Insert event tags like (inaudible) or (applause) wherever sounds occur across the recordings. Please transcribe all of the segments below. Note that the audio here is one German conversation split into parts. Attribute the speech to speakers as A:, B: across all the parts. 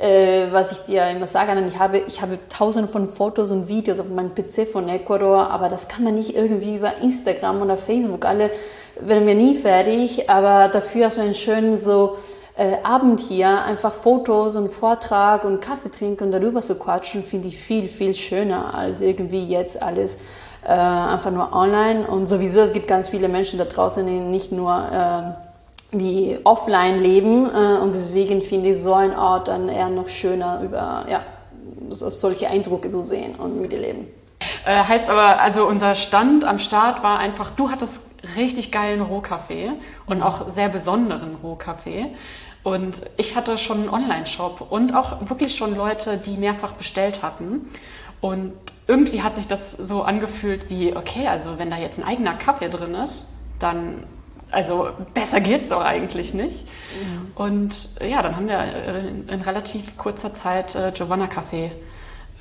A: äh, was ich dir immer sage, ich habe, ich habe tausende von Fotos und Videos auf meinem PC von Ecuador, aber das kann man nicht irgendwie über Instagram oder Facebook, alle werden wir nie fertig, aber dafür hast du einen schönen so äh, Abend hier, einfach Fotos und Vortrag und Kaffee trinken und darüber zu quatschen, finde ich viel, viel schöner als irgendwie jetzt alles äh, einfach nur online. Und sowieso, es gibt ganz viele Menschen da draußen, die nicht nur äh, die offline leben äh, und deswegen finde ich so ein Ort dann eher noch schöner über ja, solche Eindrücke zu sehen und miterleben.
B: Äh, heißt aber, also unser Stand am Start war einfach, du hattest richtig geilen Rohkaffee und auch sehr besonderen Rohkaffee. Und ich hatte schon einen Online-Shop und auch wirklich schon Leute, die mehrfach bestellt hatten. Und irgendwie hat sich das so angefühlt wie, okay, also wenn da jetzt ein eigener Kaffee drin ist, dann also besser geht's doch eigentlich nicht. Mhm. Und ja, dann haben wir in, in relativ kurzer Zeit äh, Giovanna Café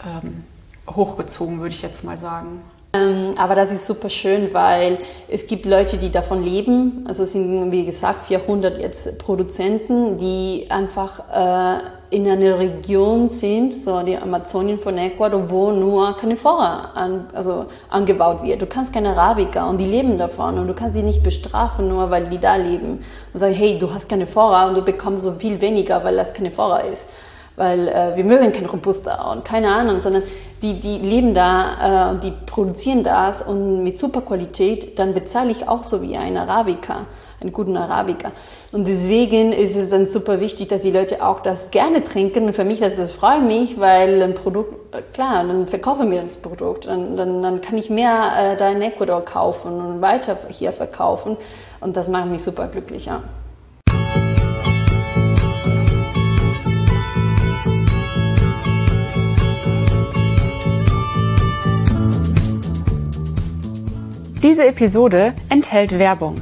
B: ähm, hochgezogen, würde ich jetzt mal sagen.
A: Ähm, aber das ist super schön, weil es gibt Leute, die davon leben. Also es sind, wie gesagt, 400 jetzt Produzenten, die einfach äh, in einer Region sind, so die Amazonien von Ecuador, wo nur Canifora an, also angebaut wird. Du kannst keine Arabica und die leben davon und du kannst sie nicht bestrafen, nur weil die da leben. Und sagen, hey, du hast Canifora und du bekommst so viel weniger, weil das Canifora ist weil äh, wir mögen kein Robusta und keine Ahnung, sondern die, die leben da, äh, die produzieren das und mit super Qualität, dann bezahle ich auch so wie ein Arabica, einen guten Arabica. Und deswegen ist es dann super wichtig, dass die Leute auch das gerne trinken. Und für mich, das, das freut mich, weil ein Produkt, äh, klar, dann verkaufen wir das Produkt. Dann, dann, dann kann ich mehr äh, da in Ecuador kaufen und weiter hier verkaufen. Und das macht mich super glücklich, ja.
B: Diese Episode enthält Werbung.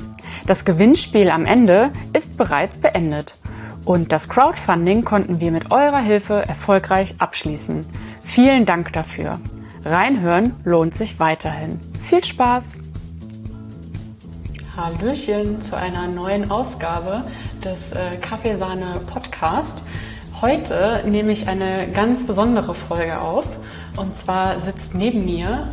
B: Das Gewinnspiel am Ende ist bereits beendet. Und das Crowdfunding konnten wir mit eurer Hilfe erfolgreich abschließen. Vielen Dank dafür. Reinhören lohnt sich weiterhin. Viel Spaß! Hallöchen zu einer neuen Ausgabe des äh, Kaffeesahne Podcast. Heute nehme ich eine ganz besondere Folge auf. Und zwar sitzt neben mir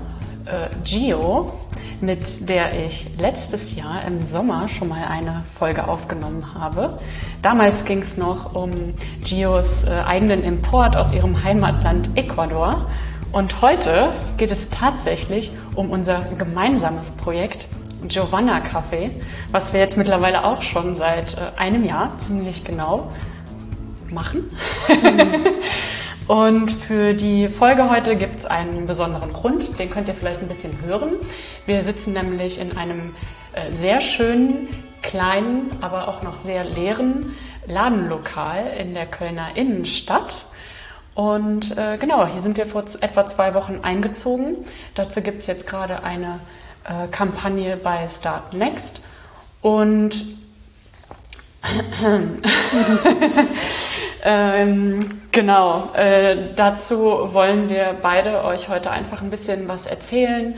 B: äh, Gio mit der ich letztes Jahr im Sommer schon mal eine Folge aufgenommen habe. Damals ging es noch um Gios äh, eigenen Import aus ihrem Heimatland Ecuador. Und heute geht es tatsächlich um unser gemeinsames Projekt Giovanna Café, was wir jetzt mittlerweile auch schon seit äh, einem Jahr ziemlich genau machen. (laughs) Und für die Folge heute gibt es einen besonderen Grund, den könnt ihr vielleicht ein bisschen hören. Wir sitzen nämlich in einem äh, sehr schönen, kleinen, aber auch noch sehr leeren Ladenlokal in der Kölner Innenstadt. Und äh, genau, hier sind wir vor etwa zwei Wochen eingezogen. Dazu gibt es jetzt gerade eine äh, Kampagne bei Start Next. Und (clears throat) (laughs) ähm, genau, äh, dazu wollen wir beide euch heute einfach ein bisschen was erzählen.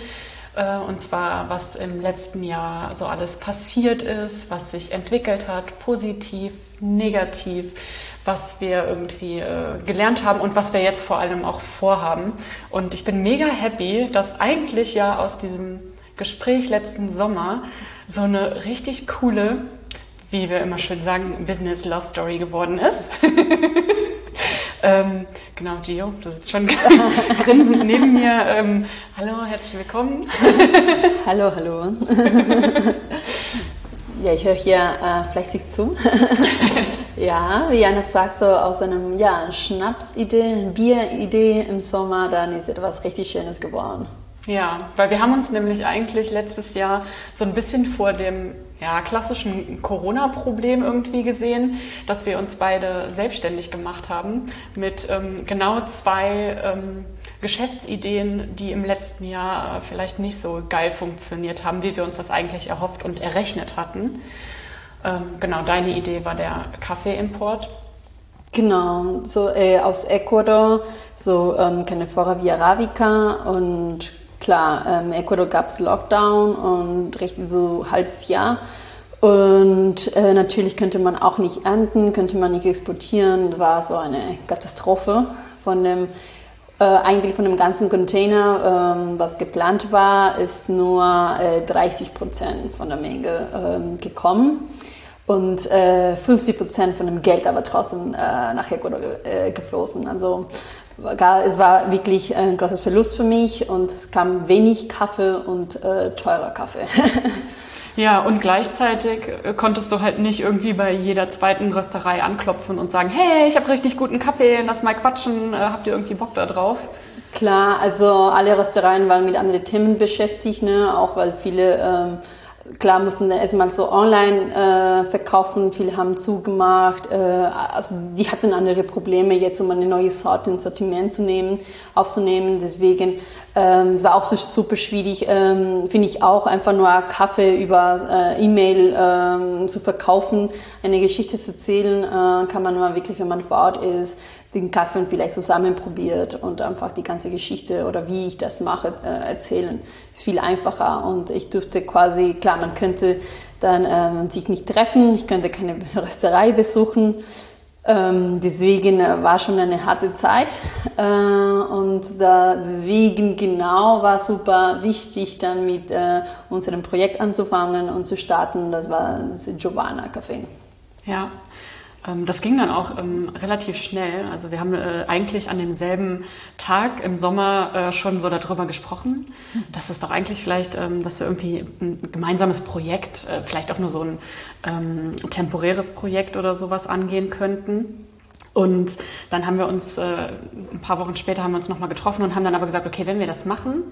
B: Äh, und zwar, was im letzten Jahr so alles passiert ist, was sich entwickelt hat, positiv, negativ, was wir irgendwie äh, gelernt haben und was wir jetzt vor allem auch vorhaben. Und ich bin mega happy, dass eigentlich ja aus diesem Gespräch letzten Sommer so eine richtig coole wie wir immer schön sagen, Business Love Story geworden ist. (laughs) ähm, genau, Gio, du sitzt schon (laughs) grinsend neben mir. Ähm, hallo, herzlich willkommen. (laughs)
A: hallo, hallo. ja, ich höre hier äh, fleißig zu. ja, wie Jana sagt, so aus einem ja, Schnapsidee, Bieridee im Sommer, dann ist etwas richtig Schönes geworden.
B: Ja, weil wir haben uns nämlich eigentlich letztes Jahr so ein bisschen vor dem ja, klassischen Corona-Problem irgendwie gesehen, dass wir uns beide selbstständig gemacht haben mit ähm, genau zwei ähm, Geschäftsideen, die im letzten Jahr vielleicht nicht so geil funktioniert haben, wie wir uns das eigentlich erhofft und errechnet hatten. Ähm, genau, deine Idee war der Kaffeeimport.
A: Genau, so äh, aus Ecuador, so ähm, Canephora via Arabica und klar, ähm, Ecuador gab es Lockdown und richtig so halbes Jahr. Und äh, natürlich könnte man auch nicht ernten, könnte man nicht exportieren. War so eine Katastrophe von dem äh, eigentlich von dem ganzen Container, ähm, was geplant war, ist nur äh, 30 Prozent von der Menge ähm, gekommen und äh, 50 Prozent von dem Geld aber trotzdem äh, nach Ecuador äh, geflossen. Also es war wirklich ein großes Verlust für mich und es kam wenig Kaffee und äh, teurer Kaffee. (laughs)
B: Ja, und gleichzeitig äh, konntest du halt nicht irgendwie bei jeder zweiten Rösterei anklopfen und sagen, hey, ich habe richtig guten Kaffee, lass mal quatschen, äh, habt ihr irgendwie Bock da drauf?
A: Klar, also alle Röstereien waren mit anderen Themen beschäftigt, ne? auch weil viele ähm, Klar mussten erstmal so online äh, verkaufen, viele haben zugemacht. Äh, also die hatten andere Probleme, jetzt um eine neue Sorte ins Sortiment zu nehmen, aufzunehmen. Deswegen ähm, es war auch so super schwierig, ähm, finde ich auch, einfach nur Kaffee über äh, E-Mail ähm, zu verkaufen. Eine Geschichte zu erzählen äh, kann man nur wirklich, wenn man vor Ort ist, den Kaffee vielleicht zusammen probiert und einfach die ganze Geschichte oder wie ich das mache äh, erzählen. Ist viel einfacher und ich durfte quasi, klar, man könnte dann ähm, sich nicht treffen, ich könnte keine (laughs) Rösterei besuchen. Ähm, deswegen äh, war schon eine harte Zeit äh, und da, deswegen genau war super wichtig, dann mit äh, unserem Projekt anzufangen und zu starten. Das war das Giovanna Café.
B: Ja, das ging dann auch ähm, relativ schnell. Also wir haben äh, eigentlich an demselben Tag im Sommer äh, schon so darüber gesprochen, dass es doch eigentlich vielleicht, ähm, dass wir irgendwie ein gemeinsames Projekt, äh, vielleicht auch nur so ein ähm, temporäres Projekt oder sowas angehen könnten. Und dann haben wir uns, äh, ein paar Wochen später haben wir uns nochmal getroffen und haben dann aber gesagt, okay, wenn wir das machen,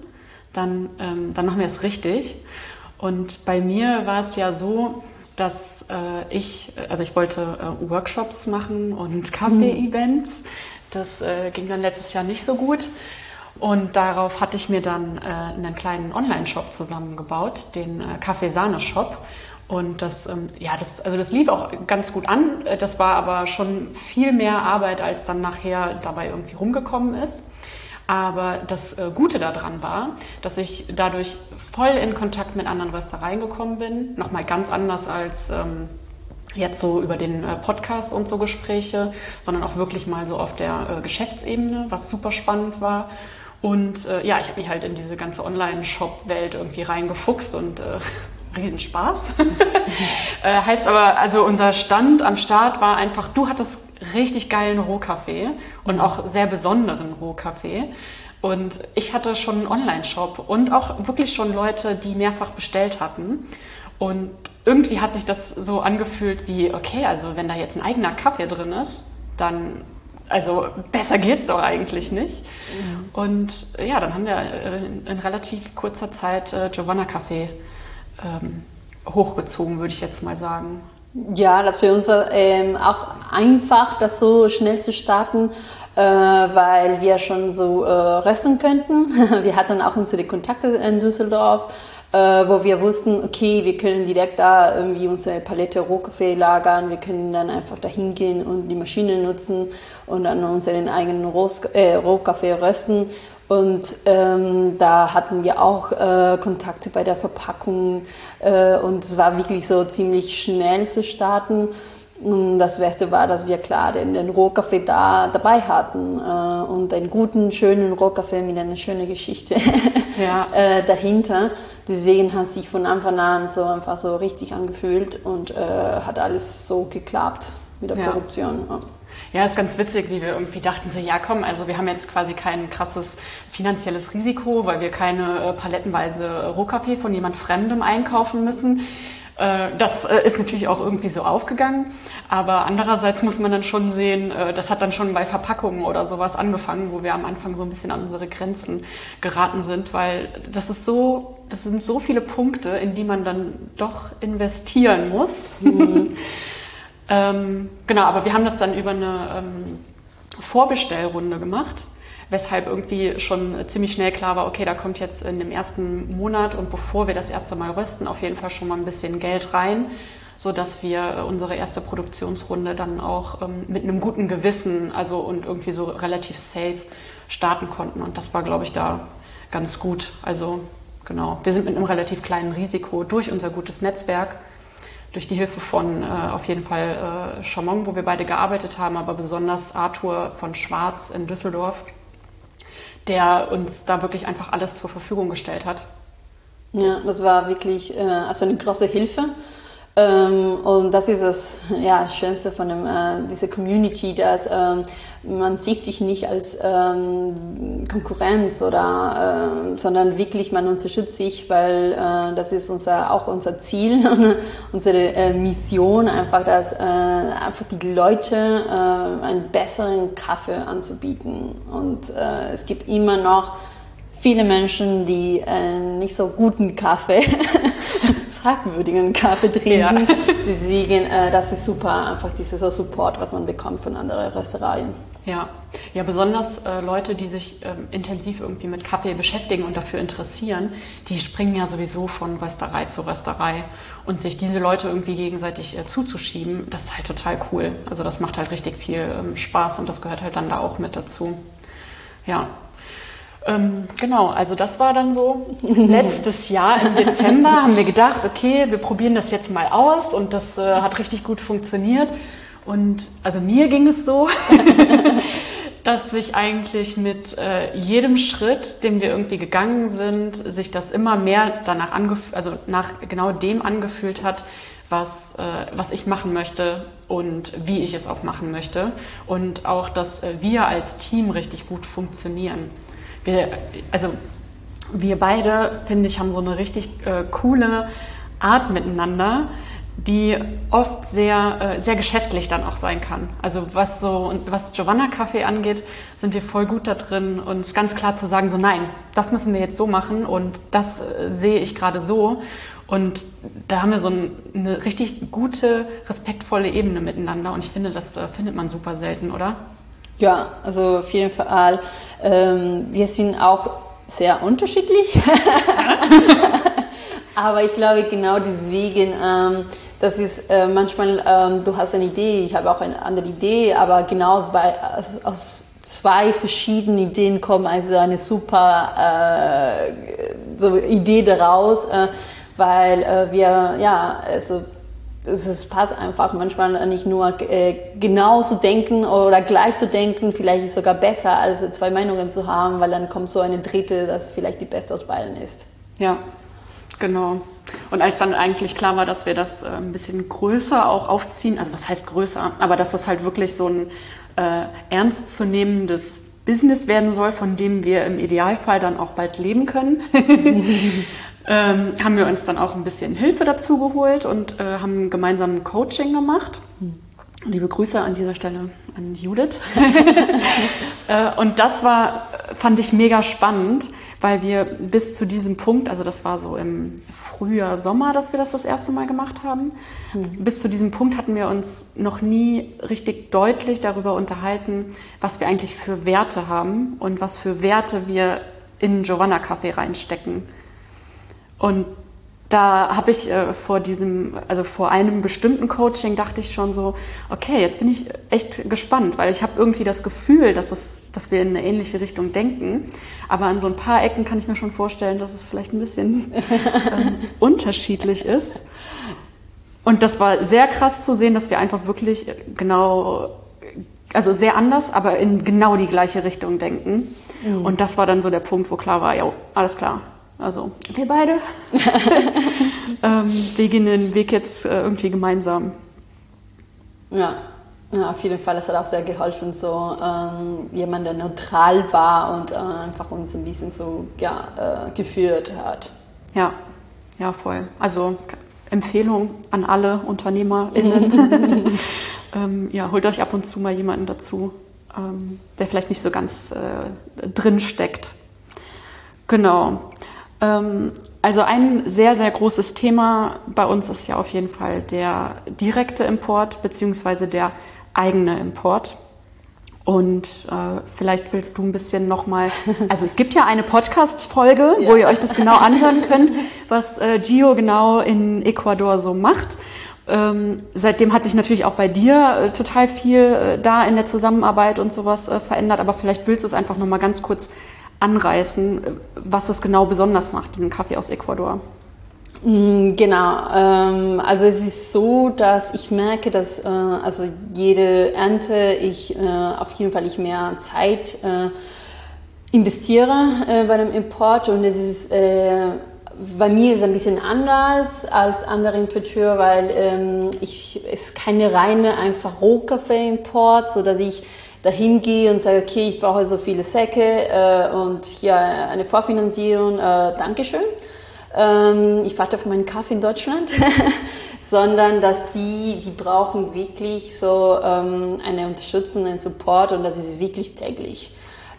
B: dann, ähm, dann machen wir es richtig. Und bei mir war es ja so, dass äh, ich, also ich wollte äh, Workshops machen und (laughs) Kaffee-Events. Das äh, ging dann letztes Jahr nicht so gut. Und darauf hatte ich mir dann äh, einen kleinen Online-Shop zusammengebaut, den äh, Kaffee-Sahne-Shop. Und das, ähm, ja, das, also das lief auch ganz gut an. Äh, das war aber schon viel mehr Arbeit, als dann nachher dabei irgendwie rumgekommen ist. Aber das äh, Gute daran war, dass ich dadurch voll in Kontakt mit anderen Röstereien gekommen bin. Nochmal ganz anders als ähm, jetzt so über den äh, Podcast und so Gespräche, sondern auch wirklich mal so auf der äh, Geschäftsebene, was super spannend war. Und äh, ja, ich habe mich halt in diese ganze Online-Shop-Welt irgendwie reingefuchst und äh, (laughs) Riesenspaß. (laughs) äh, heißt aber, also unser Stand am Start war einfach, du hattest richtig geilen Rohkaffee und auch sehr besonderen Rohkaffee. Und ich hatte schon einen Online-Shop und auch wirklich schon Leute, die mehrfach bestellt hatten. Und irgendwie hat sich das so angefühlt wie, okay, also wenn da jetzt ein eigener Kaffee drin ist, dann, also besser geht's doch eigentlich nicht. Mhm. Und ja, dann haben wir in, in relativ kurzer Zeit äh, Giovanna Kaffee ähm, hochgezogen, würde ich jetzt mal sagen.
A: Ja, das für uns war ähm, auch einfach, das so schnell zu starten, äh, weil wir schon so äh, rösten könnten. (laughs) wir hatten auch unsere Kontakte in Düsseldorf, äh, wo wir wussten, okay, wir können direkt da irgendwie unsere Palette Rohkaffee lagern, wir können dann einfach da hingehen und die Maschine nutzen und dann unseren eigenen Rohs äh, Rohkaffee rösten. Und ähm, da hatten wir auch äh, Kontakte bei der Verpackung äh, und es war wirklich so ziemlich schnell zu starten. Und das Beste war, dass wir klar den, den Rohkaffee da dabei hatten äh, und einen guten, schönen Rohkaffee mit einer schönen Geschichte (laughs) ja. äh, dahinter. Deswegen hat sich von Anfang an so einfach so richtig angefühlt und äh, hat alles so geklappt mit der ja. Produktion. Ja.
B: Ja, ist ganz witzig, wie wir irgendwie dachten, so, ja komm, also wir haben jetzt quasi kein krasses finanzielles Risiko, weil wir keine äh, palettenweise Rohkaffee von jemand Fremdem einkaufen müssen. Äh, das äh, ist natürlich auch irgendwie so aufgegangen, aber andererseits muss man dann schon sehen, äh, das hat dann schon bei Verpackungen oder sowas angefangen, wo wir am Anfang so ein bisschen an unsere Grenzen geraten sind, weil das ist so, das sind so viele Punkte, in die man dann doch investieren muss. (laughs) Ähm, genau, aber wir haben das dann über eine ähm, Vorbestellrunde gemacht, weshalb irgendwie schon ziemlich schnell klar war, okay, da kommt jetzt in dem ersten Monat und bevor wir das erste Mal rösten, auf jeden Fall schon mal ein bisschen Geld rein, sodass wir unsere erste Produktionsrunde dann auch ähm, mit einem guten Gewissen, also und irgendwie so relativ safe starten konnten. Und das war, glaube ich, da ganz gut. Also genau, wir sind mit einem relativ kleinen Risiko durch unser gutes Netzwerk durch die Hilfe von äh, auf jeden Fall äh, Chamon, wo wir beide gearbeitet haben, aber besonders Arthur von Schwarz in Düsseldorf, der uns da wirklich einfach alles zur Verfügung gestellt hat.
A: Ja, das war wirklich äh, also eine große Hilfe. Ähm, und das ist das ja, Schönste von dem, äh, dieser Community, dass ähm, man sieht sich nicht als ähm, Konkurrenz oder, äh, sondern wirklich man unterstützt sich, weil äh, das ist unser, auch unser Ziel, (laughs) unsere äh, Mission, einfach, dass äh, einfach die Leute äh, einen besseren Kaffee anzubieten. Und äh, es gibt immer noch viele Menschen, die äh, nicht so guten Kaffee, (laughs) fragwürdigen Kaffee trinken. Ja. (laughs) Deswegen, äh, das ist super, einfach dieses so Support, was man bekommt von anderen Restaurants.
B: Ja, ja besonders äh, Leute, die sich ähm, intensiv irgendwie mit Kaffee beschäftigen und dafür interessieren, die springen ja sowieso von Rösterei zu Rösterei. Und sich diese Leute irgendwie gegenseitig äh, zuzuschieben, das ist halt total cool. Also das macht halt richtig viel ähm, Spaß und das gehört halt dann da auch mit dazu. Ja, ähm, genau, also das war dann so. (laughs) Letztes Jahr im Dezember haben wir gedacht, okay, wir probieren das jetzt mal aus und das äh, hat richtig gut funktioniert. Und also mir ging es so, (laughs) dass sich eigentlich mit äh, jedem Schritt, den wir irgendwie gegangen sind, sich das immer mehr danach angefühlt, also nach genau dem angefühlt hat, was, äh, was ich machen möchte und wie ich es auch machen möchte. Und auch, dass äh, wir als Team richtig gut funktionieren wir, also wir beide, finde ich, haben so eine richtig äh, coole Art miteinander, die oft sehr, äh, sehr geschäftlich dann auch sein kann. Also was so, was Giovanna Kaffee angeht, sind wir voll gut da drin, uns ganz klar zu sagen, so nein, das müssen wir jetzt so machen und das äh, sehe ich gerade so. Und da haben wir so ein, eine richtig gute, respektvolle Ebene miteinander und ich finde, das äh, findet man super selten, oder?
A: Ja, also auf jeden Fall. Ähm, wir sind auch sehr unterschiedlich. (laughs) Aber ich glaube genau deswegen, ähm, das ist äh, manchmal, ähm, du hast eine Idee, ich habe auch eine andere Idee, aber genau aus, aus, aus zwei verschiedenen Ideen kommen also eine super äh, so Idee daraus, äh, weil äh, wir ja also es passt einfach manchmal nicht nur äh, genau zu denken oder gleich zu denken, vielleicht ist es sogar besser, als zwei Meinungen zu haben, weil dann kommt so eine dritte, das vielleicht die beste aus beiden ist.
B: Ja, genau. Und als dann eigentlich klar war, dass wir das äh, ein bisschen größer auch aufziehen, also was heißt größer, aber dass das halt wirklich so ein äh, ernstzunehmendes Business werden soll, von dem wir im Idealfall dann auch bald leben können, (laughs) ähm, haben wir uns dann auch ein bisschen Hilfe dazu geholt und äh, haben gemeinsam ein Coaching gemacht. Mhm. Liebe Grüße an dieser Stelle an Judith. (laughs) äh, und das war, fand ich mega spannend, weil wir bis zu diesem Punkt, also das war so im Frühjahr, Sommer, dass wir das das erste Mal gemacht haben, mhm. bis zu diesem Punkt hatten wir uns noch nie richtig deutlich darüber unterhalten, was wir eigentlich für Werte haben und was für Werte wir in Giovanna Kaffee reinstecken. Und da habe ich äh, vor diesem, also vor einem bestimmten Coaching dachte ich schon so, okay, jetzt bin ich echt gespannt, weil ich habe irgendwie das Gefühl, dass, es, dass wir in eine ähnliche Richtung denken. Aber an so ein paar Ecken kann ich mir schon vorstellen, dass es vielleicht ein bisschen (laughs) ähm, unterschiedlich ist. Und das war sehr krass zu sehen, dass wir einfach wirklich genau, also sehr anders, aber in genau die gleiche Richtung denken. Mhm. Und das war dann so der Punkt, wo klar war, ja, alles klar, also wir beide. (laughs) ähm, wir gehen den Weg jetzt äh, irgendwie gemeinsam.
A: Ja. ja, auf jeden Fall. Es hat auch sehr geholfen, so ähm, jemand, der neutral war und äh, einfach uns ein bisschen so ja, äh, geführt hat.
B: Ja, ja, voll. Also Empfehlung an alle UnternehmerInnen. (laughs) (laughs) ähm, ja, holt euch ab und zu mal jemanden dazu, ähm, der vielleicht nicht so ganz äh, drin steckt. Genau. Ähm, also ein sehr, sehr großes Thema bei uns ist ja auf jeden Fall der direkte Import beziehungsweise der eigene Import. Und äh, vielleicht willst du ein bisschen nochmal, (laughs) also es gibt ja eine Podcast-Folge, ja. wo ihr euch das genau anhören könnt, was äh, Gio genau in Ecuador so macht. Ähm, seitdem hat sich natürlich auch bei dir äh, total viel äh, da in der Zusammenarbeit und sowas äh, verändert, aber vielleicht willst du es einfach nochmal ganz kurz anreißen, was es genau besonders macht, diesen Kaffee aus Ecuador.
A: Mm, genau, ähm, also es ist so, dass ich merke, dass äh, also jede Ernte ich äh, auf jeden Fall ich mehr Zeit äh, investiere bei dem Import und es ist bei mir ist es ein bisschen anders als andere Importeure, weil ähm, ich, es ist keine reine einfach Rohkaffee-Import, so dass ich dahin gehe und sage, okay, ich brauche so viele Säcke äh, und hier eine Vorfinanzierung, äh, Dankeschön. Ähm, ich warte auf meinen Kaffee in Deutschland, (laughs) sondern dass die, die brauchen wirklich so ähm, eine Unterstützung, einen Support und das ist wirklich täglich.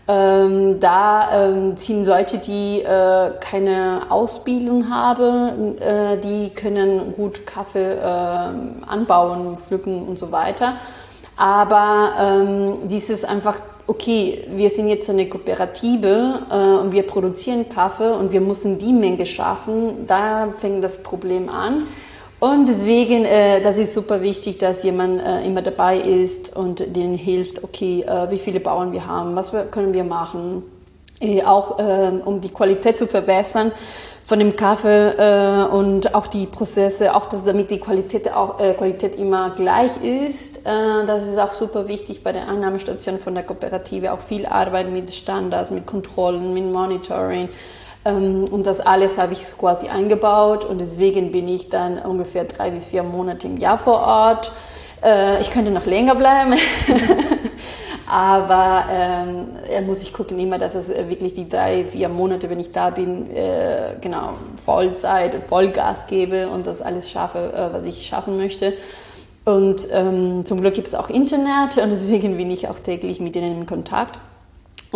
A: Ähm, da ähm, sind Leute, die äh, keine Ausbildung haben, äh, die können gut Kaffee äh, anbauen, pflücken und so weiter. Aber ähm, dieses einfach, okay, wir sind jetzt eine Kooperative äh, und wir produzieren Kaffee und wir müssen die Menge schaffen, da fängt das Problem an. Und deswegen, äh, das ist super wichtig, dass jemand äh, immer dabei ist und denen hilft, okay, äh, wie viele Bauern wir haben, was wir, können wir machen, äh, auch äh, um die Qualität zu verbessern von dem Kaffee äh, und auch die Prozesse, auch dass damit die Qualität auch äh, Qualität immer gleich ist. Äh, das ist auch super wichtig bei der Annahmestation von der Kooperative. Auch viel Arbeit mit Standards, mit Kontrollen, mit Monitoring. Ähm, und das alles habe ich quasi eingebaut und deswegen bin ich dann ungefähr drei bis vier Monate im Jahr vor Ort. Äh, ich könnte noch länger bleiben, (laughs) aber ähm, muss ich gucken immer, dass es wirklich die drei, vier Monate, wenn ich da bin, äh, genau Vollzeit, Vollgas gebe und das alles schaffe, äh, was ich schaffen möchte. Und ähm, zum Glück gibt es auch Internet und deswegen bin ich auch täglich mit ihnen in Kontakt.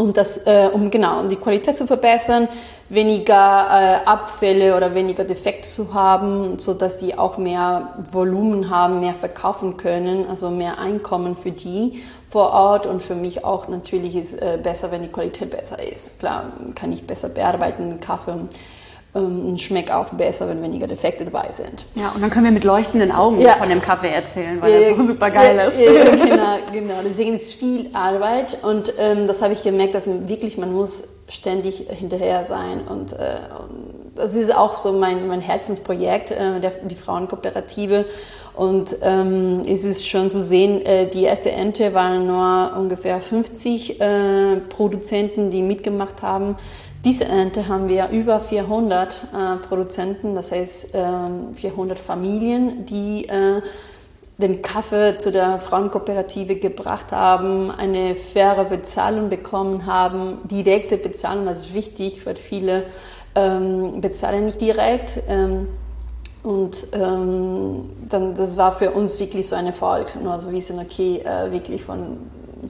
A: Und das, äh, um genau, um die Qualität zu verbessern, weniger äh, Abfälle oder weniger Defekte zu haben, so dass die auch mehr Volumen haben, mehr verkaufen können, also mehr Einkommen für die vor Ort und für mich auch natürlich ist äh, besser, wenn die Qualität besser ist. Klar, kann ich besser bearbeiten, Kaffee ähm, schmeckt auch besser, wenn weniger Defekte dabei sind.
B: Ja, und dann können wir mit leuchtenden Augen ja. von dem Kaffee erzählen, weil er so super geil ja, ist.
A: Ja, (laughs) genau, genau. Deswegen ist es viel Arbeit und ähm, das habe ich gemerkt, dass wirklich man muss ständig hinterher sein und, äh, und das ist auch so mein, mein Herzensprojekt, äh, der, die Frauenkooperative. Und ähm, es ist schon zu sehen, äh, die erste Ente waren nur ungefähr 50 äh, Produzenten, die mitgemacht haben. Diese Ernte haben wir über 400 äh, Produzenten, das heißt äh, 400 Familien, die äh, den Kaffee zu der Frauenkooperative gebracht haben, eine faire Bezahlung bekommen haben, direkte Bezahlung, das ist wichtig, weil viele ähm, bezahlen nicht direkt. Ähm, und ähm, dann, das war für uns wirklich so ein Erfolg. Nur so wie sind, okay, äh, wirklich von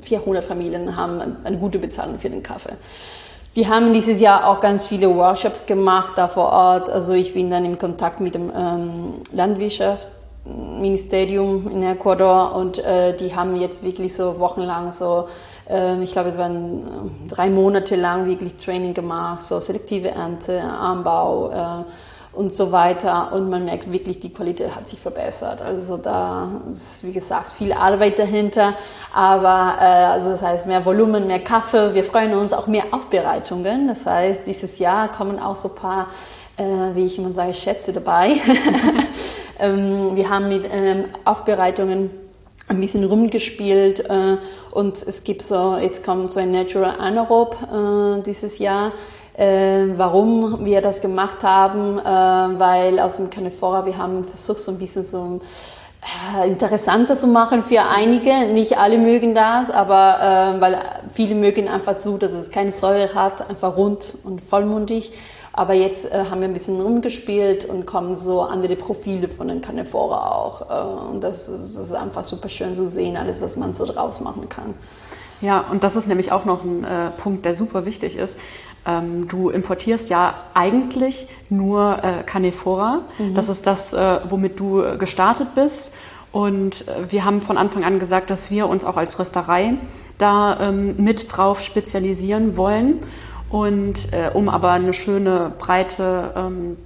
A: 400 Familien haben eine gute Bezahlung für den Kaffee. Wir haben dieses Jahr auch ganz viele Workshops gemacht da vor Ort. Also ich bin dann in Kontakt mit dem ähm, Landwirtschaftsministerium in Ecuador und äh, die haben jetzt wirklich so wochenlang so, äh, ich glaube es waren äh, drei Monate lang wirklich Training gemacht, so selektive Ernte, Anbau. Äh, und so weiter. Und man merkt wirklich, die Qualität hat sich verbessert. Also da ist, wie gesagt, viel Arbeit dahinter. Aber äh, also das heißt, mehr Volumen, mehr Kaffee. Wir freuen uns auch mehr Aufbereitungen. Das heißt, dieses Jahr kommen auch so ein paar, äh, wie ich immer sage, Schätze dabei. (laughs) ähm, wir haben mit ähm, Aufbereitungen ein bisschen rumgespielt äh, und es gibt so, jetzt kommt so ein Natural Anaerob äh, dieses Jahr äh, warum wir das gemacht haben, äh, weil aus dem Canefora, wir haben versucht, so ein bisschen so äh, interessanter zu machen für einige. Nicht alle mögen das, aber äh, weil viele mögen einfach zu, dass es keine Säure hat, einfach rund und vollmundig. Aber jetzt äh, haben wir ein bisschen rumgespielt und kommen so andere Profile von den Canefora auch. Äh, und das ist, das ist, einfach super schön zu sehen, alles, was man so draus machen kann.
B: Ja, und das ist nämlich auch noch ein äh, Punkt, der super wichtig ist. Ähm, du importierst ja eigentlich nur äh, Canephora. Mhm. Das ist das, äh, womit du gestartet bist. Und äh, wir haben von Anfang an gesagt, dass wir uns auch als Rösterei da ähm, mit drauf spezialisieren wollen. Und äh, um aber eine schöne, breite ähm,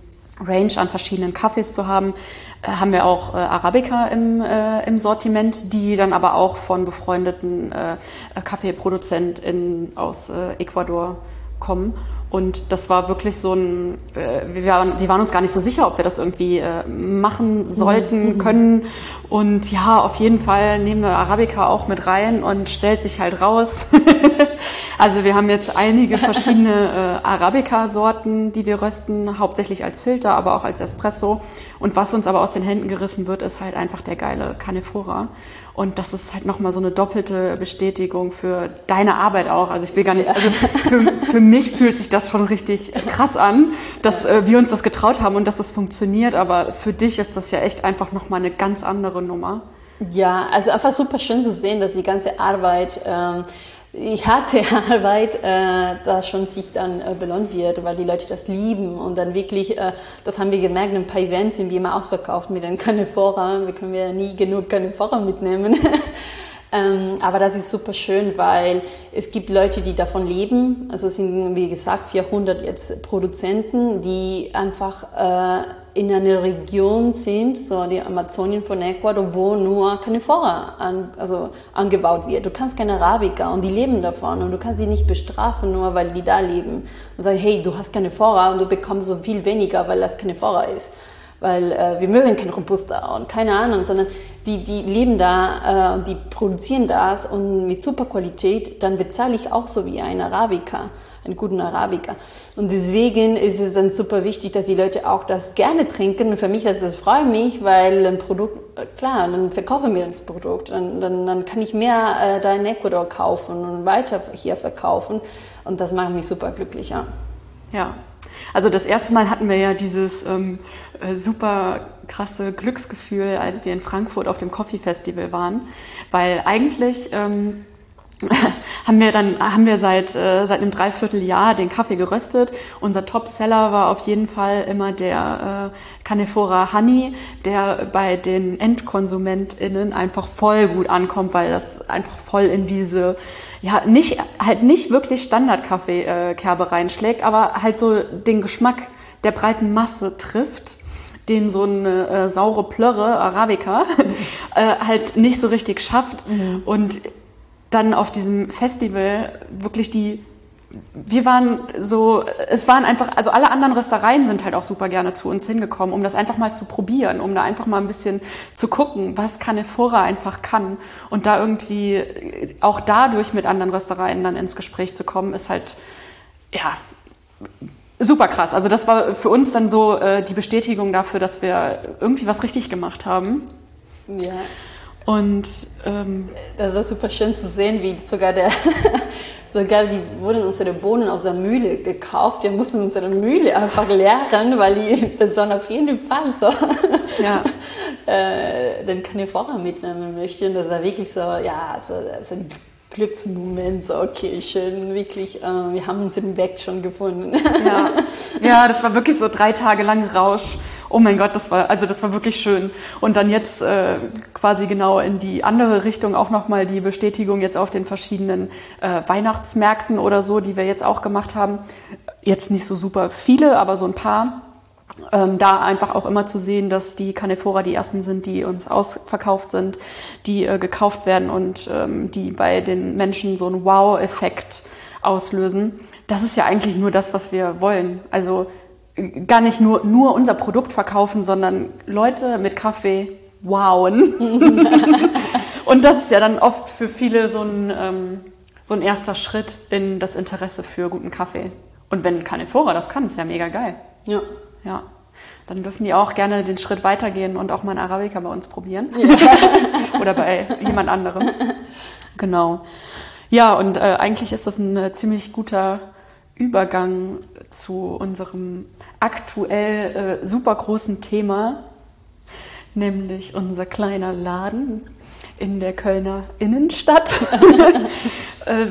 B: Range an verschiedenen Kaffees zu haben, äh, haben wir auch äh, Arabica im, äh, im Sortiment, die dann aber auch von befreundeten äh, Kaffeeproduzenten aus äh, Ecuador kommen. Und das war wirklich so ein, äh, wir, waren, wir waren uns gar nicht so sicher, ob wir das irgendwie äh, machen sollten, mhm. können. Und ja, auf jeden Fall nehmen wir Arabica auch mit rein und stellt sich halt raus. (laughs) also wir haben jetzt einige verschiedene (laughs) äh, Arabica-Sorten, die wir rösten, hauptsächlich als Filter, aber auch als Espresso. Und was uns aber aus den Händen gerissen wird, ist halt einfach der geile Canefora. Und das ist halt nochmal so eine doppelte Bestätigung für deine Arbeit auch. Also ich will gar nicht, also für, für mich fühlt sich das schon richtig krass an, dass äh, wir uns das getraut haben und dass es das funktioniert. Aber für dich ist das ja echt einfach nochmal eine ganz andere Nummer.
A: Ja, also einfach super schön zu sehen, dass die ganze Arbeit ähm, die harte (laughs) Arbeit äh, da schon sich dann äh, belohnt wird, weil die Leute das lieben und dann wirklich, äh, das haben wir gemerkt, in ein paar Events sind wir immer ausverkauft mit den Canefora, wir können ja nie genug Canefora mitnehmen. (laughs) ähm, aber das ist super schön, weil es gibt Leute, die davon leben, also es sind wie gesagt 400 jetzt Produzenten, die einfach äh, in einer Region sind, so die Amazonien von Ecuador, wo nur Canifora an, also angebaut wird. Du kannst keine Arabica und die leben davon und du kannst sie nicht bestrafen, nur weil die da leben. Und sagen, hey, du hast Canifora und du bekommst so viel weniger, weil das Canifora ist. Weil äh, wir mögen kein Robusta und keine Ahnung, sondern die, die leben da äh, und die produzieren das und mit super Qualität, dann bezahle ich auch so wie ein Arabica einen guten Arabica. Und deswegen ist es dann super wichtig, dass die Leute auch das gerne trinken. Und für mich, das, das freut mich, weil ein Produkt, äh, klar, dann verkaufen wir das Produkt. Und dann, dann kann ich mehr äh, da in Ecuador kaufen und weiter hier verkaufen. Und das macht mich super glücklich, ja.
B: Ja, also das erste Mal hatten wir ja dieses ähm, äh, super krasse Glücksgefühl, als wir in Frankfurt auf dem Coffee Festival waren, weil eigentlich ähm, (laughs) haben wir dann haben wir seit äh, seit einem Dreivierteljahr den Kaffee geröstet. Unser Topseller war auf jeden Fall immer der äh, Canefora Honey, der bei den Endkonsumentinnen einfach voll gut ankommt, weil das einfach voll in diese ja nicht halt nicht wirklich Standard-Kaffee-Kerbe äh, reinschlägt, aber halt so den Geschmack der breiten Masse trifft den so eine äh, saure Plörre Arabica (laughs) äh, halt nicht so richtig schafft. Mhm. Und dann auf diesem Festival wirklich die wir waren so, es waren einfach, also alle anderen Röstereien sind halt auch super gerne zu uns hingekommen, um das einfach mal zu probieren, um da einfach mal ein bisschen zu gucken, was Canefora einfach kann. Und da irgendwie auch dadurch mit anderen Röstereien dann ins Gespräch zu kommen, ist halt, ja, super krass. Also das war für uns dann so äh, die Bestätigung dafür, dass wir irgendwie was richtig gemacht haben.
A: Ja.
B: Und ähm,
A: das war super schön zu sehen, wie sogar der, (laughs) sogar die wurden unsere Bohnen aus der Mühle gekauft. Wir mussten unsere Mühle einfach leeren, weil die (laughs) Person auf jeden Fall so ja. (laughs) äh, den Canifora mitnehmen möchten. Das war wirklich so, ja, so, so ein Glücksmoment, so okay, schön, wirklich, äh, wir haben unseren Weg schon gefunden.
B: Ja. ja, das war wirklich so drei Tage lang Rausch oh mein Gott, das war, also das war wirklich schön. Und dann jetzt äh, quasi genau in die andere Richtung auch nochmal die Bestätigung jetzt auf den verschiedenen äh, Weihnachtsmärkten oder so, die wir jetzt auch gemacht haben. Jetzt nicht so super viele, aber so ein paar. Ähm, da einfach auch immer zu sehen, dass die Canefora die ersten sind, die uns ausverkauft sind, die äh, gekauft werden und ähm, die bei den Menschen so einen Wow-Effekt auslösen. Das ist ja eigentlich nur das, was wir wollen. Also gar nicht nur, nur unser Produkt verkaufen, sondern Leute mit Kaffee wowen. (laughs) und das ist ja dann oft für viele so ein, ähm, so ein erster Schritt in das Interesse für guten Kaffee. Und wenn Canefora das kann, ist ja mega geil.
A: Ja.
B: Ja. Dann dürfen die auch gerne den Schritt weitergehen und auch mal einen Arabica bei uns probieren. Ja. (laughs) Oder bei jemand anderem. Genau. Ja, und äh, eigentlich ist das ein äh, ziemlich guter Übergang zu unserem aktuell äh, super großen Thema, nämlich unser kleiner Laden in der Kölner Innenstadt. (laughs) äh,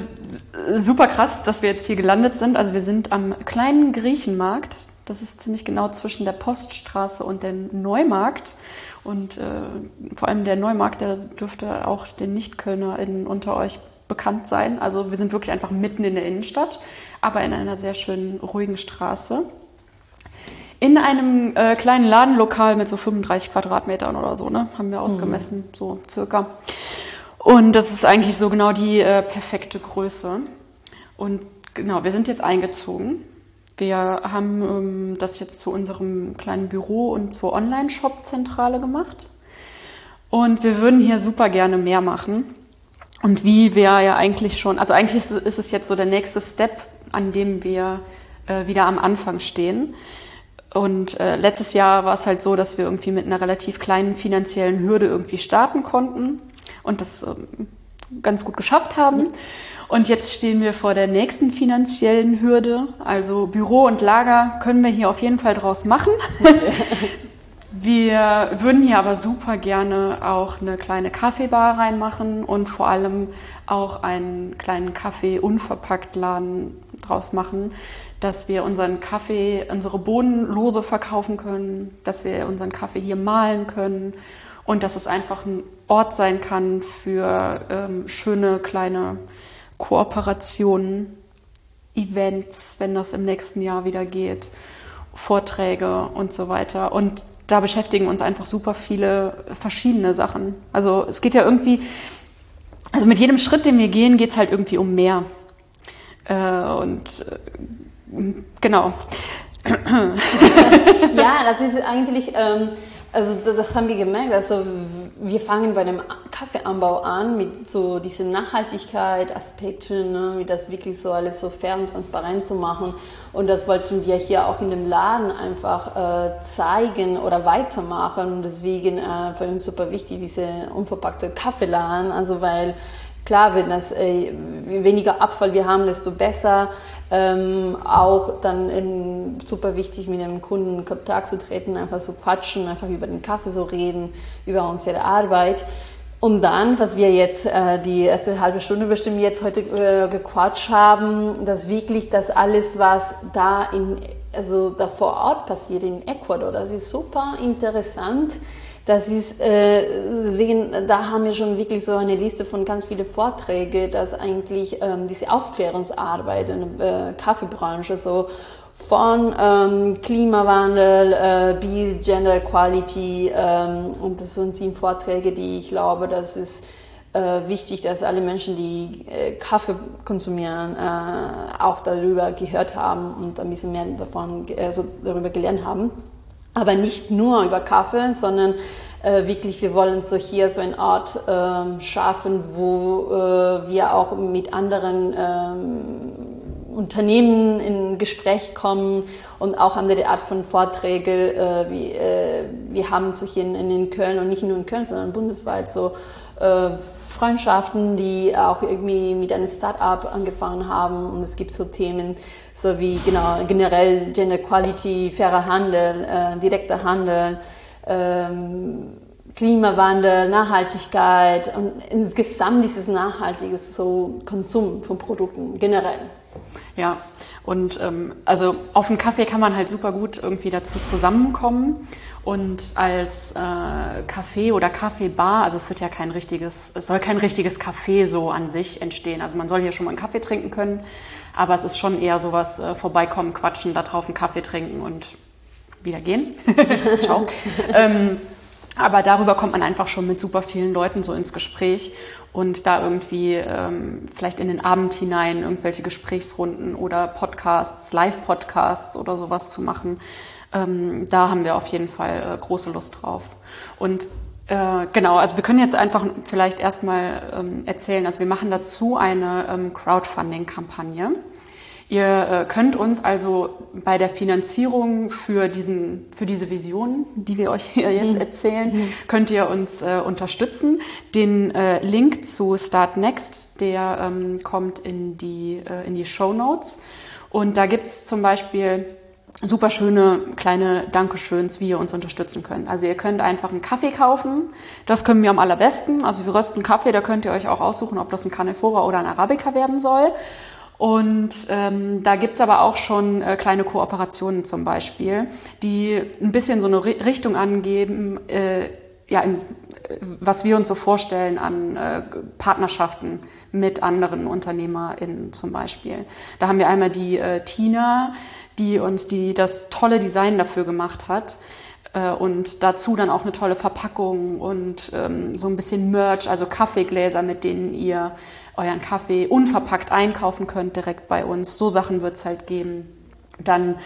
B: super krass, dass wir jetzt hier gelandet sind. Also wir sind am kleinen Griechenmarkt. Das ist ziemlich genau zwischen der Poststraße und dem Neumarkt. Und äh, vor allem der Neumarkt, der dürfte auch den Nicht-KölnerInnen unter euch bekannt sein. Also wir sind wirklich einfach mitten in der Innenstadt, aber in einer sehr schönen, ruhigen Straße in einem äh, kleinen Ladenlokal mit so 35 Quadratmetern oder so, ne? Haben wir ausgemessen, mhm. so circa. Und das ist eigentlich so genau die äh, perfekte Größe. Und genau, wir sind jetzt eingezogen Wir haben ähm, das jetzt zu unserem kleinen Büro und zur Online-Shop-Zentrale gemacht. Und wir würden hier super gerne mehr machen. Und wie wir ja eigentlich schon, also eigentlich ist es jetzt so der nächste Step, an dem wir äh, wieder am Anfang stehen. Und äh, letztes Jahr war es halt so, dass wir irgendwie mit einer relativ kleinen finanziellen Hürde irgendwie starten konnten und das äh, ganz gut geschafft haben. Mhm. Und jetzt stehen wir vor der nächsten finanziellen Hürde. Also Büro und Lager können wir hier auf jeden Fall draus machen. (laughs) wir würden hier aber super gerne auch eine kleine Kaffeebar reinmachen und vor allem auch einen kleinen Kaffee-Unverpackt-Laden draus machen, dass wir unseren Kaffee, unsere Bodenlose verkaufen können, dass wir unseren Kaffee hier malen können und dass es einfach ein Ort sein kann für ähm, schöne kleine Kooperationen, Events, wenn das im nächsten Jahr wieder geht, Vorträge und so weiter. Und da beschäftigen uns einfach super viele verschiedene Sachen. Also es geht ja irgendwie, also mit jedem Schritt, den wir gehen, geht es halt irgendwie um mehr. Äh, und äh, genau. (laughs)
A: ja, das ist eigentlich, ähm, also das haben wir gemerkt. Also wir fangen bei dem Kaffeeanbau an mit so diesen Nachhaltigkeit-Aspekten, ne, wie das wirklich so alles so fair und transparent zu machen. Und das wollten wir hier auch in dem Laden einfach äh, zeigen oder weitermachen. Und deswegen äh, für uns super wichtig diese unverpackte Kaffeeladen, also weil Klar, wenn das äh, weniger Abfall wir haben, desto besser. Ähm, auch dann in, super wichtig, mit dem Kunden in Kontakt zu treten, einfach so quatschen, einfach über den Kaffee so reden, über unsere Arbeit. Und dann, was wir jetzt äh, die erste halbe Stunde bestimmt jetzt heute äh, gequatscht haben, dass wirklich das alles, was da in also da vor Ort passiert in Ecuador, das ist super interessant das ist, äh, deswegen, da haben wir schon wirklich so eine Liste von ganz vielen Vorträgen, dass eigentlich ähm, diese Aufklärungsarbeit in der äh, Kaffeebranche so von ähm, Klimawandel äh, bis Gender Equality ähm, und das sind sieben Vorträge, die ich glaube, das ist äh, wichtig, dass alle Menschen, die äh, Kaffee konsumieren, äh, auch darüber gehört haben und ein bisschen mehr davon, also darüber gelernt haben. Aber nicht nur über Kaffee, sondern äh, wirklich, wir wollen so hier so eine Art äh, schaffen, wo äh, wir auch mit anderen ähm, Unternehmen in Gespräch kommen und auch andere Art von Vorträge. Äh, wie, äh, wir haben so hier in, in Köln und nicht nur in Köln, sondern bundesweit so Freundschaften, die auch irgendwie mit einem Start-up angefangen haben. Und es gibt so Themen, so wie genau, generell Gender Equality, fairer Handel, äh, direkter Handel, ähm, Klimawandel, Nachhaltigkeit und insgesamt dieses nachhaltiges so Konsum von Produkten generell.
B: Ja, und ähm, also auf dem Kaffee kann man halt super gut irgendwie dazu zusammenkommen. Und als äh, Café oder Kaffeebar, also es wird ja kein richtiges, es soll kein richtiges Café so an sich entstehen. Also man soll hier schon mal einen Kaffee trinken können, aber es ist schon eher sowas äh, vorbeikommen, quatschen, da drauf einen Kaffee trinken und wieder gehen. (laughs) Ciao. ähm, aber darüber kommt man einfach schon mit super vielen Leuten so ins Gespräch und da irgendwie ähm, vielleicht in den Abend hinein irgendwelche Gesprächsrunden oder Podcasts, Live-Podcasts oder sowas zu machen. Ähm, da haben wir auf jeden Fall äh, große Lust drauf. Und äh, genau, also wir können jetzt einfach vielleicht erstmal ähm, erzählen, also wir machen dazu eine ähm, Crowdfunding-Kampagne. Ihr äh, könnt uns also bei der Finanzierung für, diesen, für diese Vision, die wir euch hier jetzt mhm. erzählen, mhm. könnt ihr uns äh, unterstützen. Den äh, Link zu Start Next, der ähm, kommt in die, äh, in die Show Notes. Und da gibt's zum Beispiel super schöne kleine Dankeschöns, wie ihr uns unterstützen könnt. Also ihr könnt einfach einen Kaffee kaufen. Das können wir am allerbesten. Also wir rösten Kaffee, da könnt ihr euch auch aussuchen, ob das ein Canephora oder ein Arabica werden soll. Und ähm, da gibt's aber auch schon äh, kleine Kooperationen zum Beispiel, die ein bisschen so eine Richtung angeben, äh, ja, in, was wir uns so vorstellen an äh, Partnerschaften mit anderen UnternehmerInnen zum Beispiel. Da haben wir einmal die äh, Tina, die uns die, das tolle Design dafür gemacht hat äh, und dazu dann auch eine tolle Verpackung und ähm, so ein bisschen Merch, also Kaffeegläser, mit denen ihr euren Kaffee unverpackt einkaufen könnt direkt bei uns. So Sachen wird es halt geben. Dann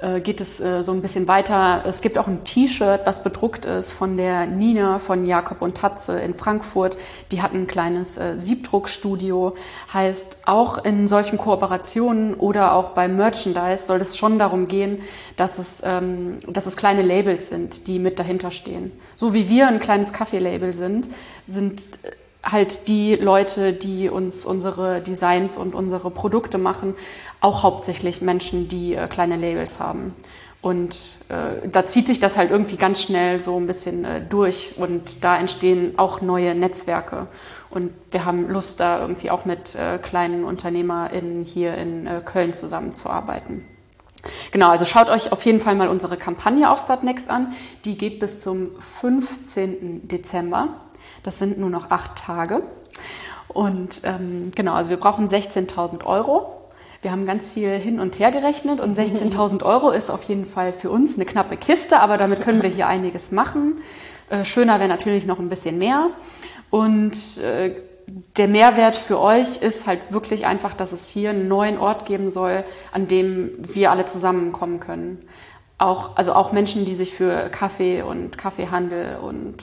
B: äh, geht es äh, so ein bisschen weiter. Es gibt auch ein T-Shirt, was bedruckt ist von der Nina von Jakob und Tatze in Frankfurt. Die hat ein kleines äh, Siebdruckstudio. Heißt, auch in solchen Kooperationen oder auch beim Merchandise soll es schon darum gehen, dass es, ähm, dass es kleine Labels sind, die mit dahinter stehen. So wie wir ein kleines Kaffeelabel sind, sind äh, halt die Leute, die uns unsere Designs und unsere Produkte machen, auch hauptsächlich Menschen, die äh, kleine Labels haben. Und äh, da zieht sich das halt irgendwie ganz schnell so ein bisschen äh, durch und da entstehen auch neue Netzwerke. Und wir haben Lust, da irgendwie auch mit äh, kleinen UnternehmerInnen hier in äh, Köln zusammenzuarbeiten. Genau, also schaut euch auf jeden Fall mal unsere Kampagne auf Startnext an. Die geht bis zum 15. Dezember. Das sind nur noch acht Tage. Und ähm, genau, also wir brauchen 16.000 Euro. Wir haben ganz viel hin und her gerechnet und 16.000 Euro ist auf jeden Fall für uns eine knappe Kiste, aber damit können wir hier einiges machen. Äh, schöner wäre natürlich noch ein bisschen mehr. Und äh, der Mehrwert für euch ist halt wirklich einfach, dass es hier einen neuen Ort geben soll, an dem wir alle zusammenkommen können auch, also auch Menschen, die sich für Kaffee und Kaffeehandel und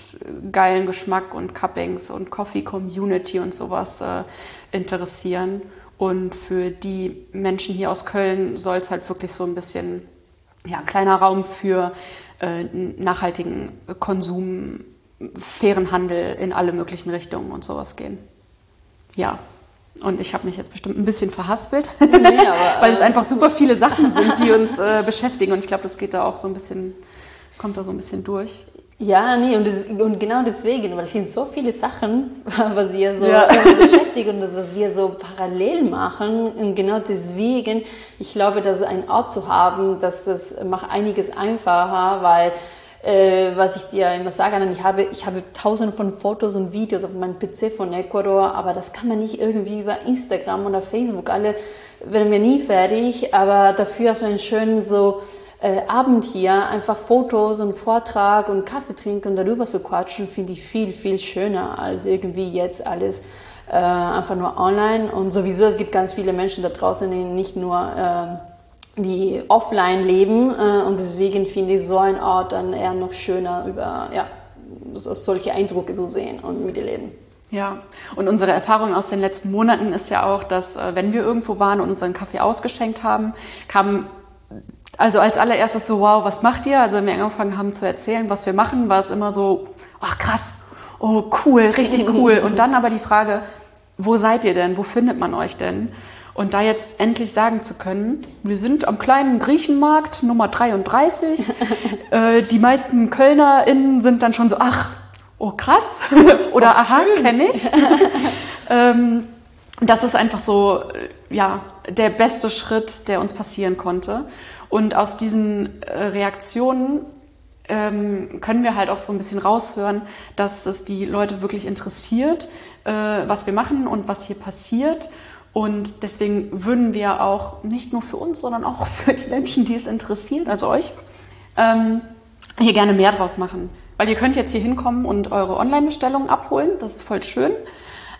B: geilen Geschmack und Cuppings und Coffee Community und sowas äh, interessieren. Und für die Menschen hier aus Köln soll es halt wirklich so ein bisschen ja, kleiner Raum für äh, nachhaltigen Konsum, fairen Handel in alle möglichen Richtungen und sowas gehen. Ja, und ich habe mich jetzt bestimmt ein bisschen verhaspelt, nee, (laughs) aber, weil es äh, einfach super (laughs) viele Sachen sind, die uns äh, beschäftigen. Und ich glaube, das geht da auch so ein bisschen, kommt da so ein bisschen durch.
A: Ja, nee, und, das, und genau deswegen, weil es sind so viele Sachen, (laughs) was wir so ja. beschäftigen und das, was wir so parallel machen. Und genau deswegen, ich glaube, dass ein Ort zu haben, dass das macht einiges einfacher, weil äh, was ich dir immer sage, ich habe, ich habe tausende von Fotos und Videos auf meinem PC von Ecuador, aber das kann man nicht irgendwie über Instagram oder Facebook. Alle werden wir nie fertig, aber dafür hast du einen schönen so äh, Abend hier, einfach Fotos und Vortrag und Kaffee trinken und darüber zu quatschen, finde ich viel, viel schöner als irgendwie jetzt alles äh, einfach nur online. Und sowieso, es gibt ganz viele Menschen da draußen, die nicht nur äh, die offline leben äh, und deswegen finde ich so ein Ort dann eher noch schöner über ja, solche Eindrücke zu sehen und miterleben.
B: Ja, und unsere Erfahrung aus den letzten Monaten ist ja auch, dass äh, wenn wir irgendwo waren und unseren Kaffee ausgeschenkt haben, kamen also als allererstes so, wow, was macht ihr? Also wenn wir angefangen haben zu erzählen, was wir machen, war es immer so, ach krass, oh cool, richtig (laughs) cool. Und dann aber die Frage, wo seid ihr denn? Wo findet man euch denn? Und da jetzt endlich sagen zu können, wir sind am kleinen Griechenmarkt Nummer 33. (laughs) äh, die meisten KölnerInnen sind dann schon so, ach, oh krass. (laughs) Oder oh, aha, kenne ich. (laughs) ähm, das ist einfach so, äh, ja, der beste Schritt, der uns passieren konnte. Und aus diesen äh, Reaktionen ähm, können wir halt auch so ein bisschen raushören, dass es die Leute wirklich interessiert, äh, was wir machen und was hier passiert. Und deswegen würden wir auch nicht nur für uns, sondern auch (laughs) für die Menschen, die es interessiert, also euch, ähm, hier gerne mehr draus machen. Weil ihr könnt jetzt hier hinkommen und eure Online-Bestellungen abholen, das ist voll schön.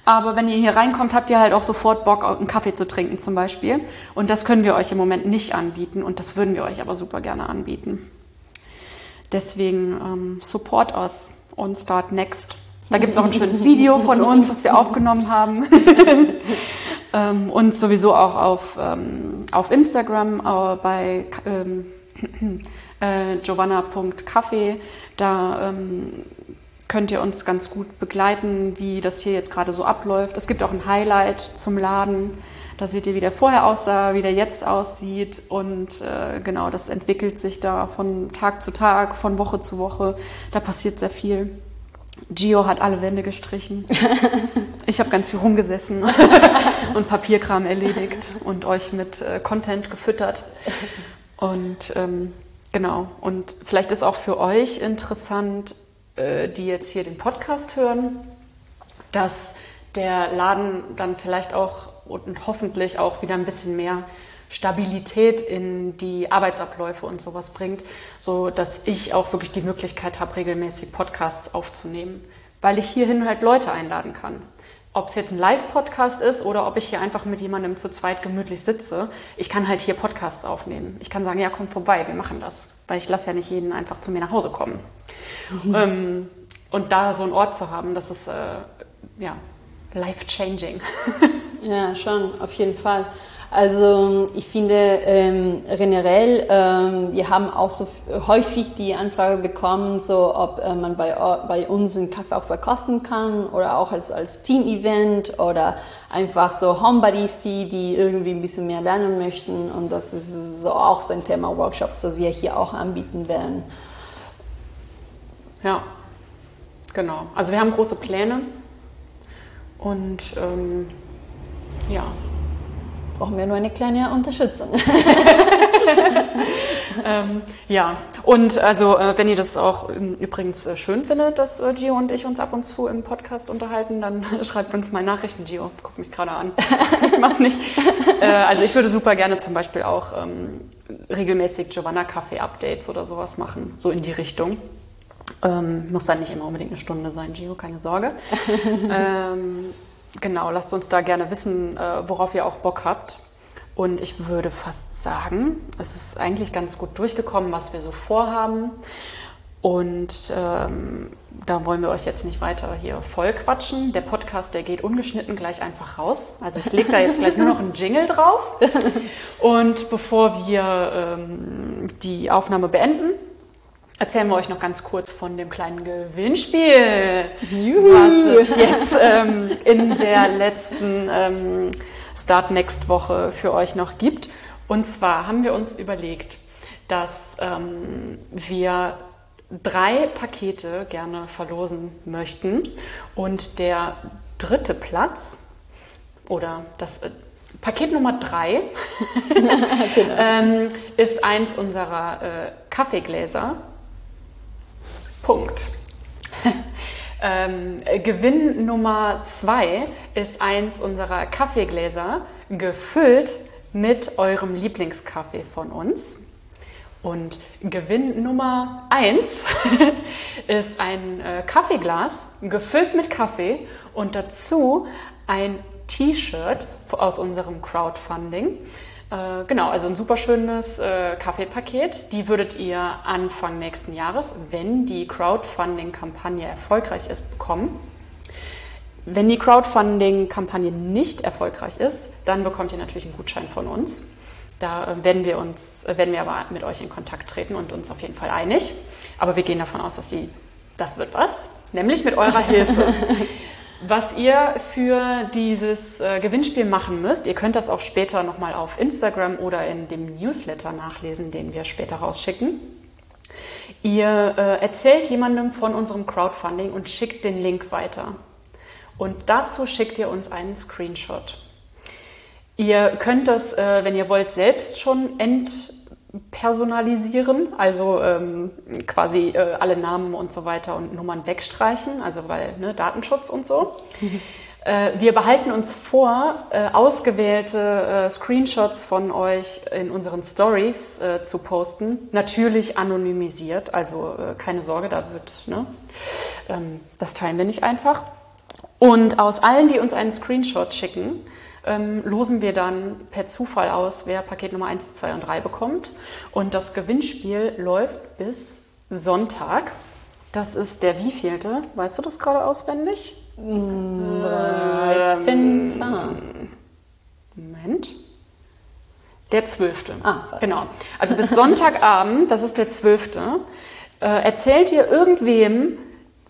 B: Aber wenn ihr hier reinkommt, habt ihr halt auch sofort Bock, einen Kaffee zu trinken zum Beispiel. Und das können wir euch im Moment nicht anbieten und das würden wir euch aber super gerne anbieten. Deswegen ähm, support us und start next. Da gibt es auch ein schönes (laughs) Video von uns, das wir aufgenommen haben. (laughs) ähm, und sowieso auch auf, ähm, auf Instagram äh, bei ähm, (clears throat) äh, giovanna.kaffee. Da ähm, könnt ihr uns ganz gut begleiten, wie das hier jetzt gerade so abläuft. Es gibt auch ein Highlight zum Laden. Da seht ihr, wie der vorher aussah, wie der jetzt aussieht. Und äh, genau, das entwickelt sich da von Tag zu Tag, von Woche zu Woche. Da passiert sehr viel. Gio hat alle Wände gestrichen. (laughs) Ich habe ganz viel rumgesessen (laughs) und Papierkram erledigt und euch mit äh, Content gefüttert. Und ähm, genau, und vielleicht ist auch für euch interessant, äh, die jetzt hier den Podcast hören, dass der Laden dann vielleicht auch und hoffentlich auch wieder ein bisschen mehr Stabilität in die Arbeitsabläufe und sowas bringt, so dass ich auch wirklich die Möglichkeit habe, regelmäßig Podcasts aufzunehmen, weil ich hierhin halt Leute einladen kann. ob es jetzt ein Live-Podcast ist oder ob ich hier einfach mit jemandem zu zweit gemütlich sitze, ich kann halt hier Podcasts aufnehmen. Ich kann sagen, ja, komm vorbei, wir machen das. Weil ich lasse ja nicht jeden einfach zu mir nach Hause kommen. Mhm. Ähm, und da so einen Ort zu haben, das ist äh, ja life-changing.
A: ja, schon, auf jeden Fall. Also ich finde ähm, generell, ähm, wir haben auch so häufig die Anfrage bekommen, so ob äh, man bei, bei uns einen Kaffee auch verkosten kann oder auch als, als Team-Event oder einfach so Homebodies, die, die irgendwie ein bisschen mehr lernen möchten. Und das ist so auch so ein Thema Workshops, das wir hier auch anbieten werden.
B: Ja, genau. Also wir haben große Pläne und ähm, ja,
A: brauchen wir nur eine kleine Unterstützung. (laughs) (laughs)
B: ähm, ja, und also äh, wenn ihr das auch ähm, übrigens äh, schön findet, dass äh, Gio und ich uns ab und zu im Podcast unterhalten, dann (laughs) schreibt uns mal Nachrichten, Gio. Guck mich gerade an. ich mach's nicht. Äh, also ich würde super gerne zum Beispiel auch ähm, regelmäßig Giovanna Kaffee Updates oder sowas machen, so in die Richtung. Ähm, muss dann nicht immer unbedingt eine Stunde sein, Gio, keine Sorge. Genau, lasst uns da gerne wissen, äh, worauf ihr auch Bock habt. Und ich würde fast sagen, es ist eigentlich ganz gut durchgekommen, was wir so vorhaben. Und ähm, da wollen wir euch jetzt nicht weiter hier voll quatschen. Der Podcast, der geht ungeschnitten gleich einfach raus. Also ich lege da jetzt gleich nur noch einen Jingle drauf. (laughs) Und bevor wir ähm, die Aufnahme beenden, erzählen wir euch noch ganz kurz von dem kleinen Gewinnspiel, Juhu. was es jetzt ähm, in der letzten ähm, Start Next Woche für euch noch gibt. Und zwar haben wir uns überlegt, dass ähm, wir drei Pakete gerne verlosen möchten und der dritte Platz oder das äh, Paket Nummer drei (laughs) genau. (laughs) ähm, ist eins unserer äh, Kaffeegläser Punkt. (laughs) ähm, Gewinn Nummer zwei ist eins unserer Kaffeegläser, gefüllt mit eurem Lieblingskaffee von uns. Und Gewinn Nummer eins (laughs) ist ein äh, Kaffeeglas, gefüllt mit Kaffee und dazu ein T-Shirt aus unserem Crowdfunding. Äh, genau, also ein super schönes äh, Kaffeepaket. Die würdet ihr Anfang nächsten Jahres, wenn die Crowdfunding-Kampagne erfolgreich ist, bekommen. Wenn die Crowdfunding-Kampagne nicht erfolgreich ist, dann bekommt ihr natürlich einen Gutschein von uns. Da äh, werden wir uns, äh, werden wir aber mit euch in Kontakt treten und uns auf jeden Fall einig. Aber wir gehen davon aus, dass die, das wird was, nämlich mit eurer (laughs) Hilfe. Was ihr für dieses äh, Gewinnspiel machen müsst. Ihr könnt das auch später nochmal auf Instagram oder in dem Newsletter nachlesen, den wir später rausschicken. Ihr äh, erzählt jemandem von unserem Crowdfunding und schickt den Link weiter. Und dazu schickt ihr uns einen Screenshot. Ihr könnt das, äh, wenn ihr wollt, selbst schon ent personalisieren, also ähm, quasi äh, alle Namen und so weiter und Nummern wegstreichen, also weil ne, Datenschutz und so. (laughs) äh, wir behalten uns vor, äh, ausgewählte äh, Screenshots von euch in unseren Stories zu posten, natürlich anonymisiert, also keine Sorge, da wird, ne, ähm, das teilen wir nicht einfach. Und aus allen, die uns einen Screenshot schicken, ähm, losen wir dann per Zufall aus, wer Paket Nummer 1, 2 und 3 bekommt. Und das Gewinnspiel läuft bis Sonntag. Das ist der wievielte? Weißt du das gerade auswendig?
A: 13. Ähm,
B: Moment. Der 12. Ah, was? Genau. Also bis Sonntagabend, das ist der 12. Äh, erzählt ihr irgendwem,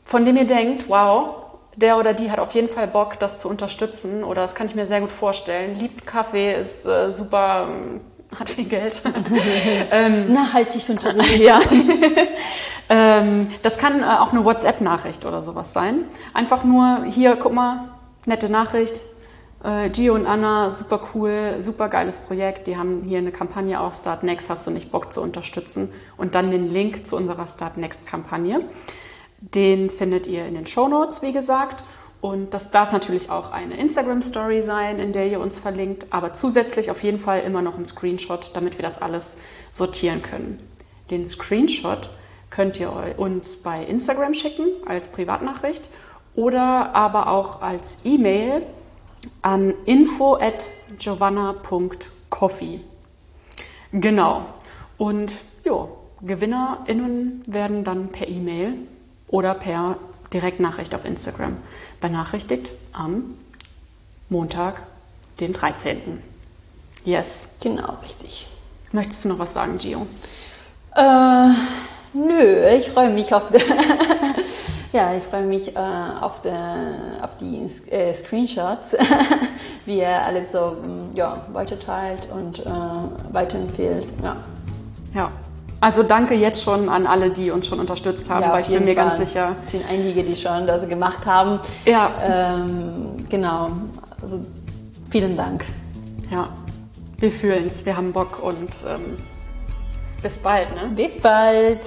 B: von dem ihr denkt, wow, der oder die hat auf jeden Fall Bock, das zu unterstützen oder das kann ich mir sehr gut vorstellen. Liebt Kaffee, ist äh, super, äh, hat viel Geld. (laughs)
A: ähm, Nachhaltig unterwegs. (laughs)
B: ja. (laughs) ähm, das kann äh, auch eine WhatsApp-Nachricht oder sowas sein. Einfach nur hier, guck mal, nette Nachricht. Äh, Gio und Anna, super cool, super geiles Projekt. Die haben hier eine Kampagne auf Start Next. Hast du nicht Bock zu unterstützen? Und dann den Link zu unserer Start Next Kampagne. Den findet ihr in den Show Notes, wie gesagt. Und das darf natürlich auch eine Instagram-Story sein, in der ihr uns verlinkt, aber zusätzlich auf jeden Fall immer noch ein Screenshot, damit wir das alles sortieren können. Den Screenshot könnt ihr uns bei Instagram schicken als Privatnachricht oder aber auch als E-Mail an info at giovanna.coffee. Genau. Und ja, GewinnerInnen werden dann per E-Mail oder per Direktnachricht auf Instagram benachrichtigt am Montag, den 13. Yes.
A: Genau, richtig.
B: Möchtest du noch was sagen, Gio?
A: Äh, nö, ich freue mich auf (laughs) Ja, ich freue mich äh, auf, der, auf die äh, Screenshots, (laughs) wie er alles so ja, weiterteilt und äh, weiterempfiehlt. Ja.
B: ja, also danke jetzt schon an alle, die uns schon unterstützt haben, ja, weil ich bin mir Fall. ganz sicher.
A: Es sind einige, die schon das gemacht haben. Ja. Ähm, genau, also vielen Dank.
B: Ja, wir fühlen es, wir haben Bock und ähm, bis bald. Ne?
A: Bis bald.